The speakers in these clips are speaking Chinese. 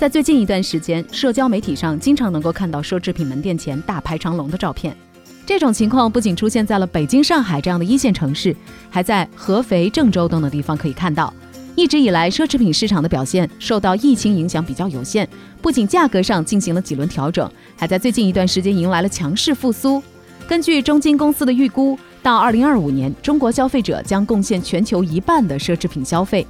在最近一段时间，社交媒体上经常能够看到奢侈品门店前大排长龙的照片。这种情况不仅出现在了北京、上海这样的一线城市，还在合肥、郑州等等地方可以看到。一直以来，奢侈品市场的表现受到疫情影响比较有限，不仅价格上进行了几轮调整，还在最近一段时间迎来了强势复苏。根据中金公司的预估，到二零二五年，中国消费者将贡献全球一半的奢侈品消费。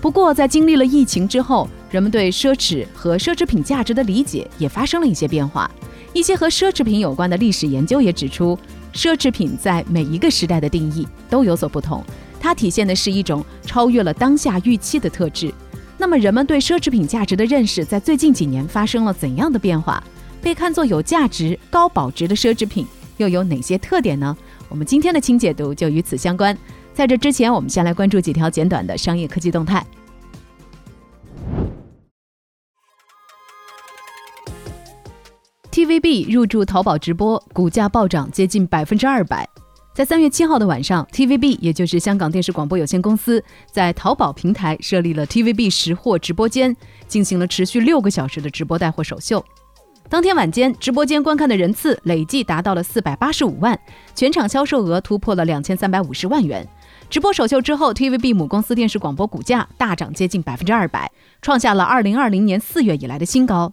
不过，在经历了疫情之后，人们对奢侈和奢侈品价值的理解也发生了一些变化。一些和奢侈品有关的历史研究也指出，奢侈品在每一个时代的定义都有所不同。它体现的是一种超越了当下预期的特质。那么，人们对奢侈品价值的认识在最近几年发生了怎样的变化？被看作有价值、高保值的奢侈品又有哪些特点呢？我们今天的轻解读就与此相关。在这之前，我们先来关注几条简短的商业科技动态。TVB 入驻淘宝直播，股价暴涨接近百分之二百。在三月七号的晚上，TVB 也就是香港电视广播有限公司在淘宝平台设立了 TVB 实货直播间，进行了持续六个小时的直播带货首秀。当天晚间，直播间观看的人次累计达到了四百八十五万，全场销售额突破了两千三百五十万元。直播首秀之后，TVB 母公司电视广播股价大涨接近百分之二百，创下了二零二零年四月以来的新高。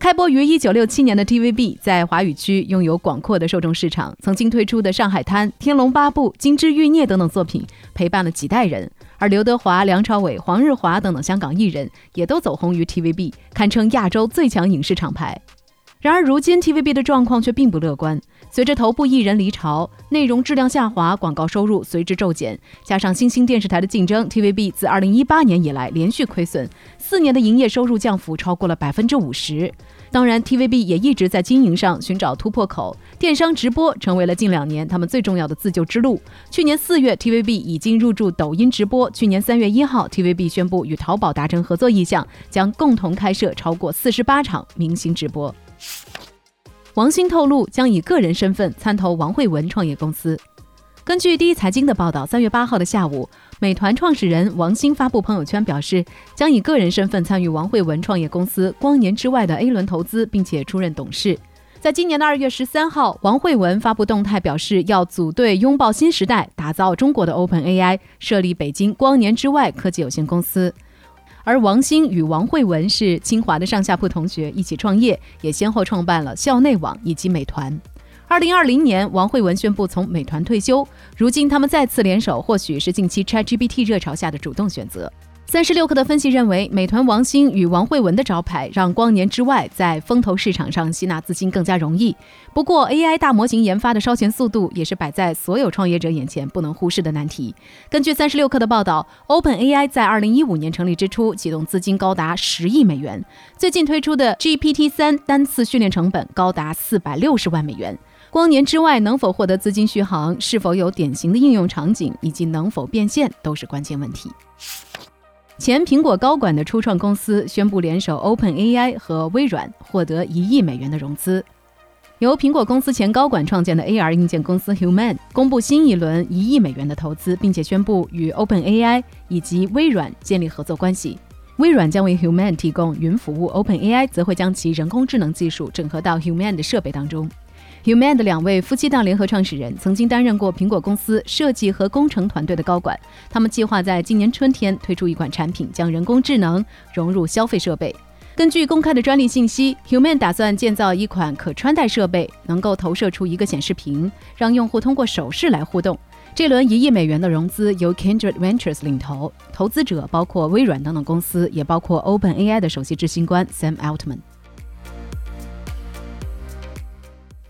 开播于一九六七年的 TVB，在华语区拥有广阔的受众市场。曾经推出的《上海滩》《天龙八部》《金枝玉孽》等等作品，陪伴了几代人。而刘德华、梁朝伟、黄日华等等香港艺人，也都走红于 TVB，堪称亚洲最强影视厂牌。然而，如今 TVB 的状况却并不乐观。随着头部艺人离巢，内容质量下滑，广告收入随之骤减，加上新兴电视台的竞争，TVB 自2018年以来连续亏损，四年的营业收入降幅超过了百分之五十。当然，TVB 也一直在经营上寻找突破口，电商直播成为了近两年他们最重要的自救之路。去年四月，TVB 已经入驻抖音直播。去年三月一号，TVB 宣布与淘宝达成合作意向，将共同开设超过四十八场明星直播。王兴透露将以个人身份参投王慧文创业公司。根据第一财经的报道，三月八号的下午，美团创始人王兴发布朋友圈表示，将以个人身份参与王慧文创业公司光年之外的 A 轮投资，并且出任董事。在今年的二月十三号，王慧文发布动态表示，要组队拥抱新时代，打造中国的 Open AI，设立北京光年之外科技有限公司。而王兴与王慧文是清华的上下铺同学，一起创业，也先后创办了校内网以及美团。二零二零年，王慧文宣布从美团退休，如今他们再次联手，或许是近期 ChatGPT 热潮下的主动选择。三十六氪的分析认为，美团王兴与王慧文的招牌，让光年之外在风投市场上吸纳资金更加容易。不过，AI 大模型研发的烧钱速度，也是摆在所有创业者眼前不能忽视的难题。根据三十六氪的报道，OpenAI 在二零一五年成立之初，启动资金高达十亿美元。最近推出的 GPT 三单次训练成本高达四百六十万美元。光年之外能否获得资金续航，是否有典型的应用场景，以及能否变现，都是关键问题。前苹果高管的初创公司宣布联手 OpenAI 和微软，获得一亿美元的融资。由苹果公司前高管创建的 AR 硬件公司 Human 公布新一轮一亿美元的投资，并且宣布与 OpenAI 以及微软建立合作关系。微软将为 Human 提供云服务，OpenAI 则会将其人工智能技术整合到 Human 的设备当中。Human 的两位夫妻档联合创始人曾经担任过苹果公司设计和工程团队的高管。他们计划在今年春天推出一款产品，将人工智能融入消费设备。根据公开的专利信息，Human 打算建造一款可穿戴设备，能够投射出一个显示屏，让用户通过手势来互动。这轮一亿美元的融资由 Kindred Ventures 领投，投资者包括微软等等公司，也包括 OpenAI 的首席执行官 Sam Altman。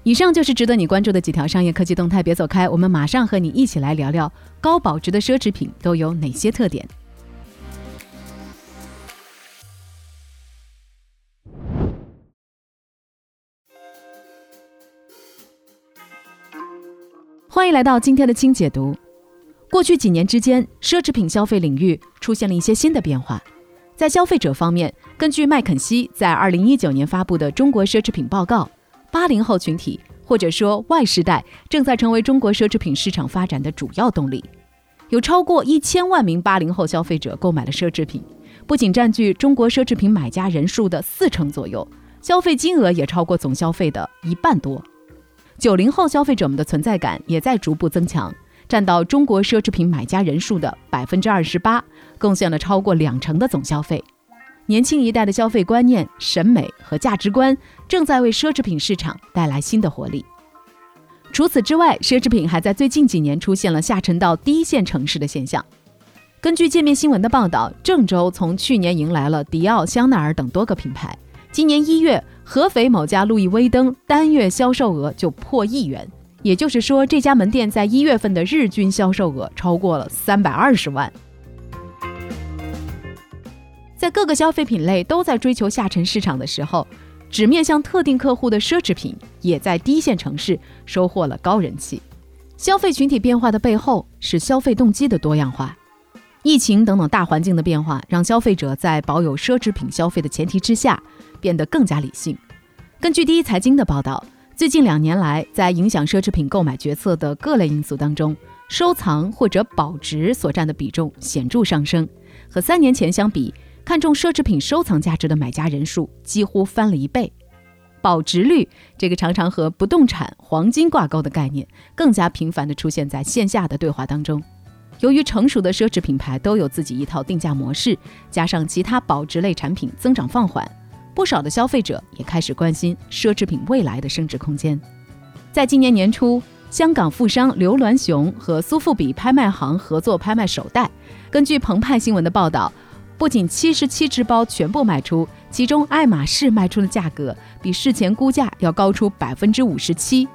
以上就是值得你关注的几条商业科技动态，别走开，我们马上和你一起来聊聊高保值的奢侈品都有哪些特点。欢迎来到今天的轻解读。过去几年之间，奢侈品消费领域出现了一些新的变化。在消费者方面，根据麦肯锡在二零一九年发布的《中国奢侈品报告》，八零后群体或者说 Y 世代正在成为中国奢侈品市场发展的主要动力。有超过一千万名八零后消费者购买了奢侈品，不仅占据中国奢侈品买家人数的四成左右，消费金额也超过总消费的一半多。九零后消费者们的存在感也在逐步增强，占到中国奢侈品买家人数的百分之二十八，贡献了超过两成的总消费。年轻一代的消费观念、审美和价值观正在为奢侈品市场带来新的活力。除此之外，奢侈品还在最近几年出现了下沉到第一线城市的现象。根据界面新闻的报道，郑州从去年迎来了迪奥、香奈儿等多个品牌，今年一月。合肥某家路易威登单月销售额就破亿元，也就是说，这家门店在一月份的日均销售额超过了三百二十万。在各个消费品类都在追求下沉市场的时候，只面向特定客户的奢侈品也在低线城市收获了高人气。消费群体变化的背后是消费动机的多样化，疫情等等大环境的变化，让消费者在保有奢侈品消费的前提之下。变得更加理性。根据第一财经的报道，最近两年来，在影响奢侈品购买决策的各类因素当中，收藏或者保值所占的比重显著上升。和三年前相比，看重奢侈品收藏价值的买家人数几乎翻了一倍。保值率这个常常和不动产、黄金挂钩的概念，更加频繁地出现在线下的对话当中。由于成熟的奢侈品牌都有自己一套定价模式，加上其他保值类产品增长放缓。不少的消费者也开始关心奢侈品未来的升值空间。在今年年初，香港富商刘銮雄和苏富比拍卖行合作拍卖手袋。根据澎湃新闻的报道，不仅七十七只包全部卖出，其中爱马仕卖出的价格比事前估价要高出百分之五十七。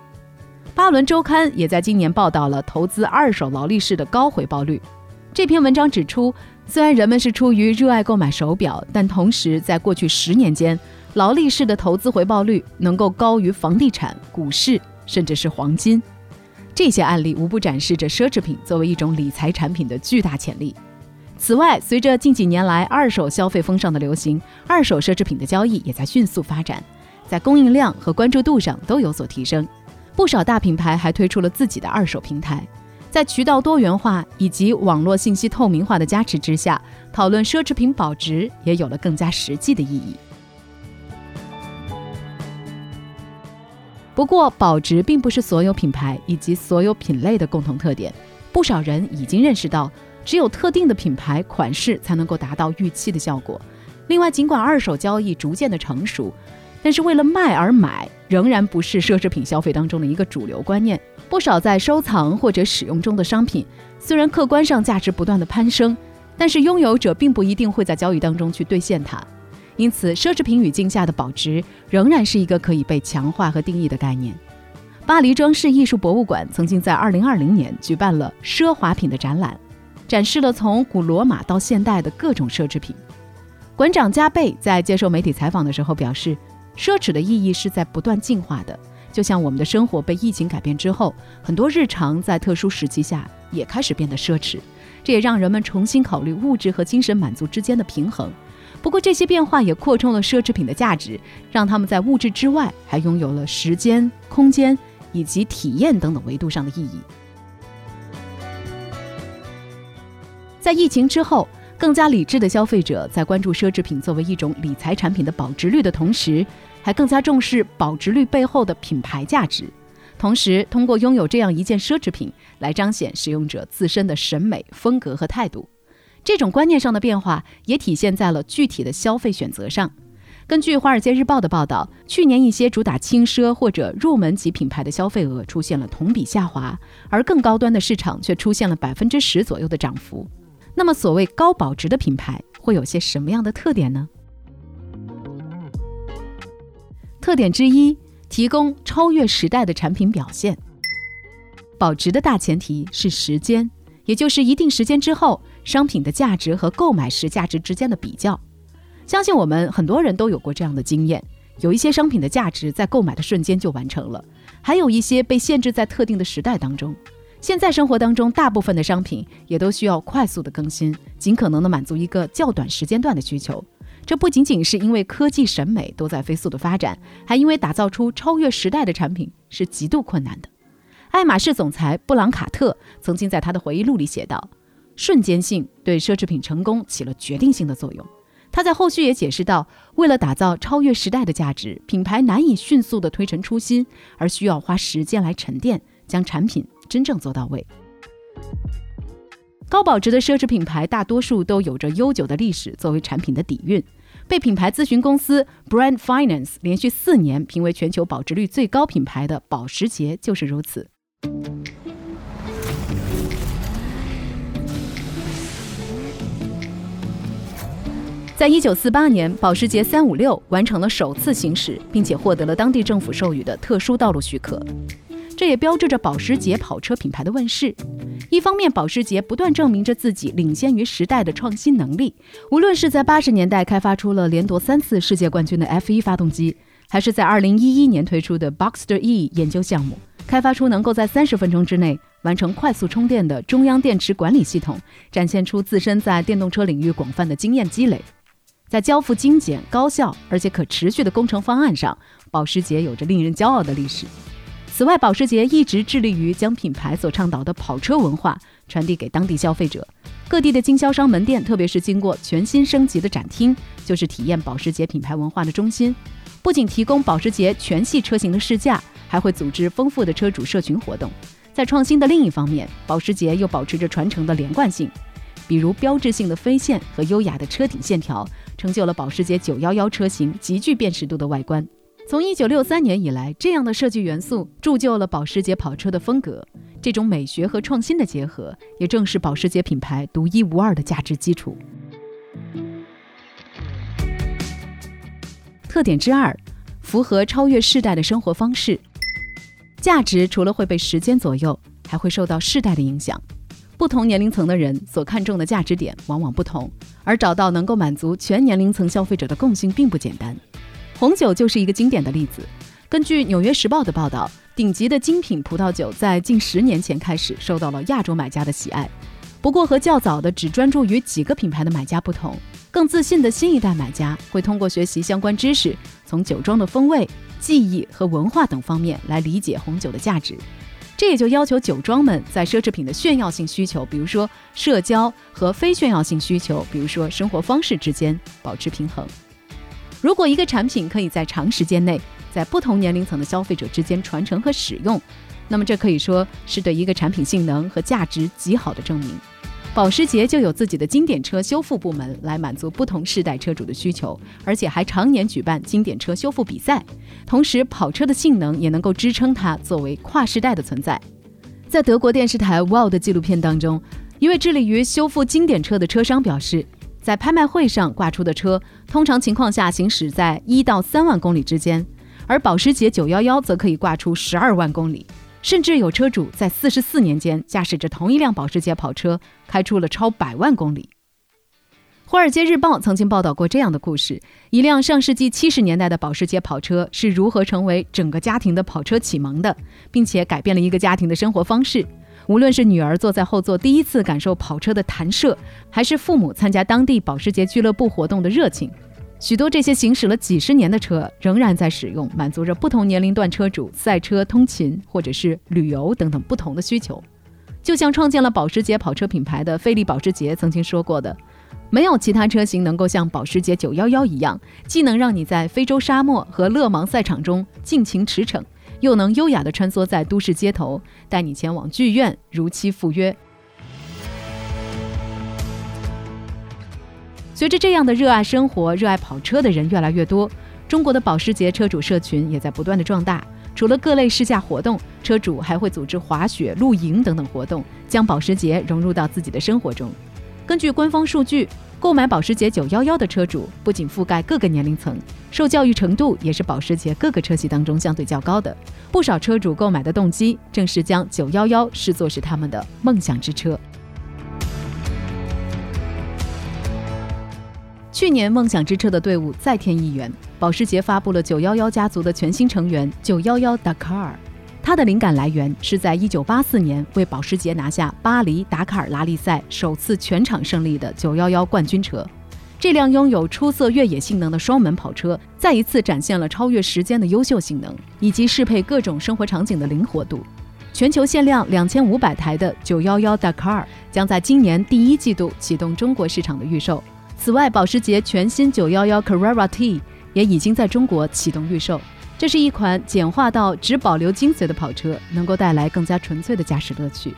巴伦周刊也在今年报道了投资二手劳力士的高回报率。这篇文章指出。虽然人们是出于热爱购买手表，但同时在过去十年间，劳力士的投资回报率能够高于房地产、股市，甚至是黄金。这些案例无不展示着奢侈品作为一种理财产品的巨大潜力。此外，随着近几年来二手消费风尚的流行，二手奢侈品的交易也在迅速发展，在供应量和关注度上都有所提升。不少大品牌还推出了自己的二手平台。在渠道多元化以及网络信息透明化的加持之下，讨论奢侈品保值也有了更加实际的意义。不过，保值并不是所有品牌以及所有品类的共同特点。不少人已经认识到，只有特定的品牌款式才能够达到预期的效果。另外，尽管二手交易逐渐的成熟，但是为了卖而买仍然不是奢侈品消费当中的一个主流观念。不少在收藏或者使用中的商品，虽然客观上价值不断的攀升，但是拥有者并不一定会在交易当中去兑现它。因此，奢侈品语境下的保值仍然是一个可以被强化和定义的概念。巴黎装饰艺术博物馆曾经在2020年举办了奢华品的展览，展示了从古罗马到现代的各种奢侈品。馆长加贝在接受媒体采访的时候表示，奢侈的意义是在不断进化的。就像我们的生活被疫情改变之后，很多日常在特殊时期下也开始变得奢侈，这也让人们重新考虑物质和精神满足之间的平衡。不过，这些变化也扩充了奢侈品的价值，让他们在物质之外还拥有了时间、空间以及体验等等维度上的意义。在疫情之后，更加理智的消费者在关注奢侈品作为一种理财产品的保值率的同时，还更加重视保值率背后的品牌价值，同时通过拥有这样一件奢侈品来彰显使用者自身的审美风格和态度。这种观念上的变化也体现在了具体的消费选择上。根据《华尔街日报》的报道，去年一些主打轻奢或者入门级品牌的消费额出现了同比下滑，而更高端的市场却出现了百分之十左右的涨幅。那么，所谓高保值的品牌会有些什么样的特点呢？特点之一，提供超越时代的产品表现。保值的大前提是时间，也就是一定时间之后，商品的价值和购买时价值之间的比较。相信我们很多人都有过这样的经验：有一些商品的价值在购买的瞬间就完成了，还有一些被限制在特定的时代当中。现在生活当中，大部分的商品也都需要快速的更新，尽可能的满足一个较短时间段的需求。这不仅仅是因为科技审美都在飞速的发展，还因为打造出超越时代的产品是极度困难的。爱马仕总裁布朗卡特曾经在他的回忆录里写道：“瞬间性对奢侈品成功起了决定性的作用。”他在后续也解释到，为了打造超越时代的价值，品牌难以迅速的推陈出新，而需要花时间来沉淀，将产品真正做到位。高保值的奢侈品牌大多数都有着悠久的历史作为产品的底蕴，被品牌咨询公司 Brand Finance 连续四年评为全球保值率最高品牌的保时捷就是如此。在一九四八年，保时捷三五六完成了首次行驶，并且获得了当地政府授予的特殊道路许可。这也标志着保时捷跑车品牌的问世。一方面，保时捷不断证明着自己领先于时代的创新能力，无论是在八十年代开发出了连夺三次世界冠军的 F 一发动机，还是在二零一一年推出的 Boxster E 研究项目，开发出能够在三十分钟之内完成快速充电的中央电池管理系统，展现出自身在电动车领域广泛的经验积累。在交付精简、高效而且可持续的工程方案上，保时捷有着令人骄傲的历史。此外，保时捷一直致力于将品牌所倡导的跑车文化传递给当地消费者。各地的经销商门店，特别是经过全新升级的展厅，就是体验保时捷品牌文化的中心。不仅提供保时捷全系车型的试驾，还会组织丰富的车主社群活动。在创新的另一方面，保时捷又保持着传承的连贯性。比如标志性的飞线和优雅的车顶线条，成就了保时捷911车型极具辨识度的外观。从1963年以来，这样的设计元素铸就了保时捷跑车的风格。这种美学和创新的结合，也正是保时捷品牌独一无二的价值基础。特点之二，符合超越世代的生活方式。价值除了会被时间左右，还会受到世代的影响。不同年龄层的人所看重的价值点往往不同，而找到能够满足全年龄层消费者的共性并不简单。红酒就是一个经典的例子。根据《纽约时报》的报道，顶级的精品葡萄酒在近十年前开始受到了亚洲买家的喜爱。不过，和较早的只专注于几个品牌的买家不同，更自信的新一代买家会通过学习相关知识，从酒庄的风味、技艺和文化等方面来理解红酒的价值。这也就要求酒庄们在奢侈品的炫耀性需求，比如说社交和非炫耀性需求，比如说生活方式之间保持平衡。如果一个产品可以在长时间内在不同年龄层的消费者之间传承和使用，那么这可以说是对一个产品性能和价值极好的证明。保时捷就有自己的经典车修复部门来满足不同世代车主的需求，而且还常年举办经典车修复比赛。同时，跑车的性能也能够支撑它作为跨世代的存在。在德国电视台《Wow》的纪录片当中，一位致力于修复经典车的车商表示，在拍卖会上挂出的车，通常情况下行驶在一到三万公里之间，而保时捷911则可以挂出十二万公里。甚至有车主在四十四年间驾驶着同一辆保时捷跑车，开出了超百万公里。《华尔街日报》曾经报道过这样的故事：一辆上世纪七十年代的保时捷跑车是如何成为整个家庭的跑车启蒙的，并且改变了一个家庭的生活方式。无论是女儿坐在后座第一次感受跑车的弹射，还是父母参加当地保时捷俱乐部活动的热情。许多这些行驶了几十年的车仍然在使用，满足着不同年龄段车主赛车、通勤或者是旅游等等不同的需求。就像创建了保时捷跑车品牌的菲利保时捷曾经说过的：“没有其他车型能够像保时捷911一样，既能让你在非洲沙漠和勒芒赛场中尽情驰骋，又能优雅地穿梭在都市街头，带你前往剧院如期赴约。”随着这样的热爱生活、热爱跑车的人越来越多，中国的保时捷车主社群也在不断的壮大。除了各类试驾活动，车主还会组织滑雪、露营等等活动，将保时捷融入到自己的生活中。根据官方数据，购买保时捷911的车主不仅覆盖各个年龄层，受教育程度也是保时捷各个车系当中相对较高的。不少车主购买的动机正是将911视作是他们的梦想之车。去年，梦想之车的队伍再添一员，保时捷发布了911家族的全新成员911 Dakar。它的灵感来源是在1984年为保时捷拿下巴黎达喀尔拉力赛首次全场胜利的911冠军车。这辆拥有出色越野性能的双门跑车，再一次展现了超越时间的优秀性能，以及适配各种生活场景的灵活度。全球限量两千五百台的911 Dakar 将在今年第一季度启动中国市场的预售。此外，保时捷全新911 Carrera T 也已经在中国启动预售。这是一款简化到只保留精髓的跑车，能够带来更加纯粹的驾驶乐趣。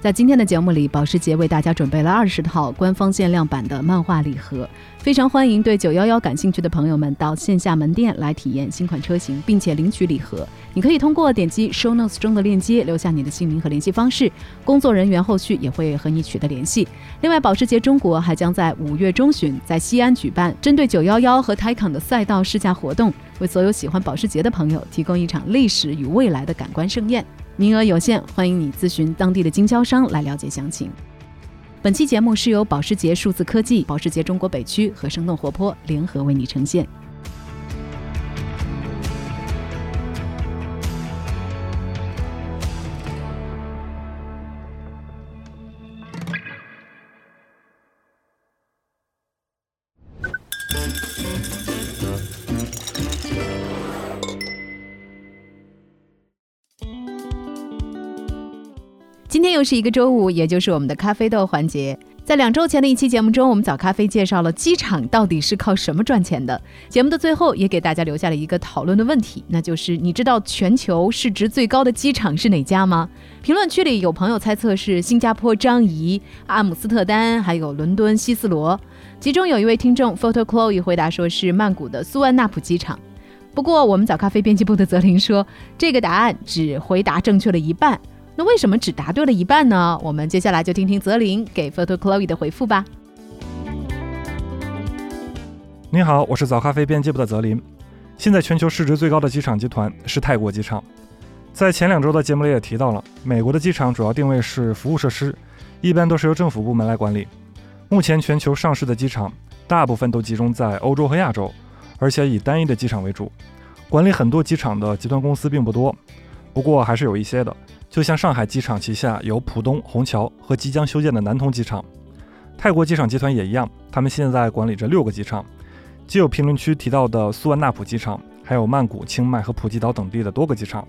在今天的节目里，保时捷为大家准备了二十套官方限量版的漫画礼盒，非常欢迎对九幺幺感兴趣的朋友们到线下门店来体验新款车型，并且领取礼盒。你可以通过点击 Show Notes 中的链接留下你的姓名和联系方式，工作人员后续也会和你取得联系。另外，保时捷中国还将在五月中旬在西安举办针对九幺幺和 Taycan 的赛道试驾活动，为所有喜欢保时捷的朋友提供一场历史与未来的感官盛宴。名额有限，欢迎你咨询当地的经销商来了解详情。本期节目是由保时捷数字科技、保时捷中国北区和生动活泼联合为你呈现。今天又是一个周五，也就是我们的咖啡豆环节。在两周前的一期节目中，我们早咖啡介绍了机场到底是靠什么赚钱的。节目的最后，也给大家留下了一个讨论的问题，那就是你知道全球市值最高的机场是哪家吗？评论区里有朋友猜测是新加坡樟宜、阿姆斯特丹，还有伦敦希斯罗。其中有一位听众 Photo Chloe 回答说是曼谷的苏万纳普机场。不过我们早咖啡编辑部的泽林说，这个答案只回答正确了一半。那为什么只答对了一半呢？我们接下来就听听泽林给 Photo Chloe 的回复吧。你好，我是早咖啡编辑部的泽林。现在全球市值最高的机场集团是泰国机场。在前两周的节目里也提到了，美国的机场主要定位是服务设施，一般都是由政府部门来管理。目前全球上市的机场大部分都集中在欧洲和亚洲，而且以单一的机场为主。管理很多机场的集团公司并不多，不过还是有一些的。就像上海机场旗下有浦东、虹桥和即将修建的南通机场，泰国机场集团也一样，他们现在管理着六个机场，既有评论区提到的苏万纳普机场，还有曼谷、清迈和普吉岛等地的多个机场。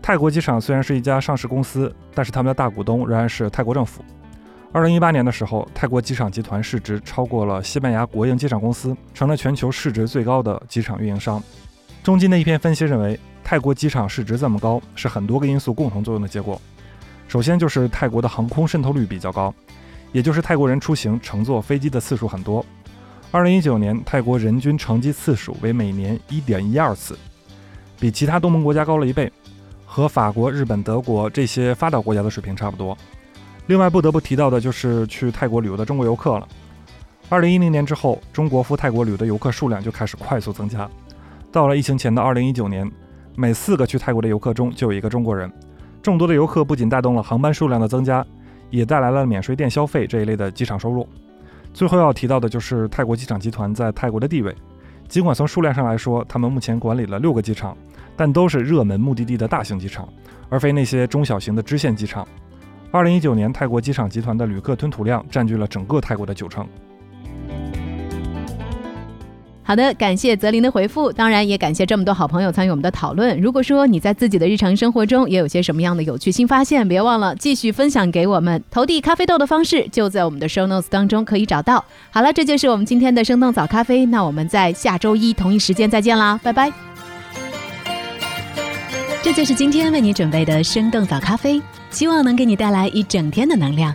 泰国机场虽然是一家上市公司，但是他们的大股东仍然是泰国政府。二零一八年的时候，泰国机场集团市值超过了西班牙国营机场公司，成了全球市值最高的机场运营商。中金的一篇分析认为。泰国机场市值这么高，是很多个因素共同作用的结果。首先就是泰国的航空渗透率比较高，也就是泰国人出行乘坐飞机的次数很多。二零一九年，泰国人均乘机次数为每年一点一二次，比其他东盟国家高了一倍，和法国、日本、德国这些发达国家的水平差不多。另外，不得不提到的就是去泰国旅游的中国游客了。二零一零年之后，中国赴泰国旅游的游客数量就开始快速增加，到了疫情前的二零一九年。每四个去泰国的游客中就有一个中国人。众多的游客不仅带动了航班数量的增加，也带来了免税店消费这一类的机场收入。最后要提到的就是泰国机场集团在泰国的地位。尽管从数量上来说，他们目前管理了六个机场，但都是热门目的地的大型机场，而非那些中小型的支线机场。二零一九年，泰国机场集团的旅客吞吐量占据了整个泰国的九成。好的，感谢泽林的回复，当然也感谢这么多好朋友参与我们的讨论。如果说你在自己的日常生活中也有些什么样的有趣新发现，别忘了继续分享给我们。投递咖啡豆的方式就在我们的 show notes 当中可以找到。好了，这就是我们今天的生动早咖啡，那我们在下周一同一时间再见啦，拜拜。这就是今天为你准备的生动早咖啡，希望能给你带来一整天的能量。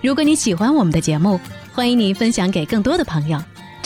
如果你喜欢我们的节目，欢迎你分享给更多的朋友。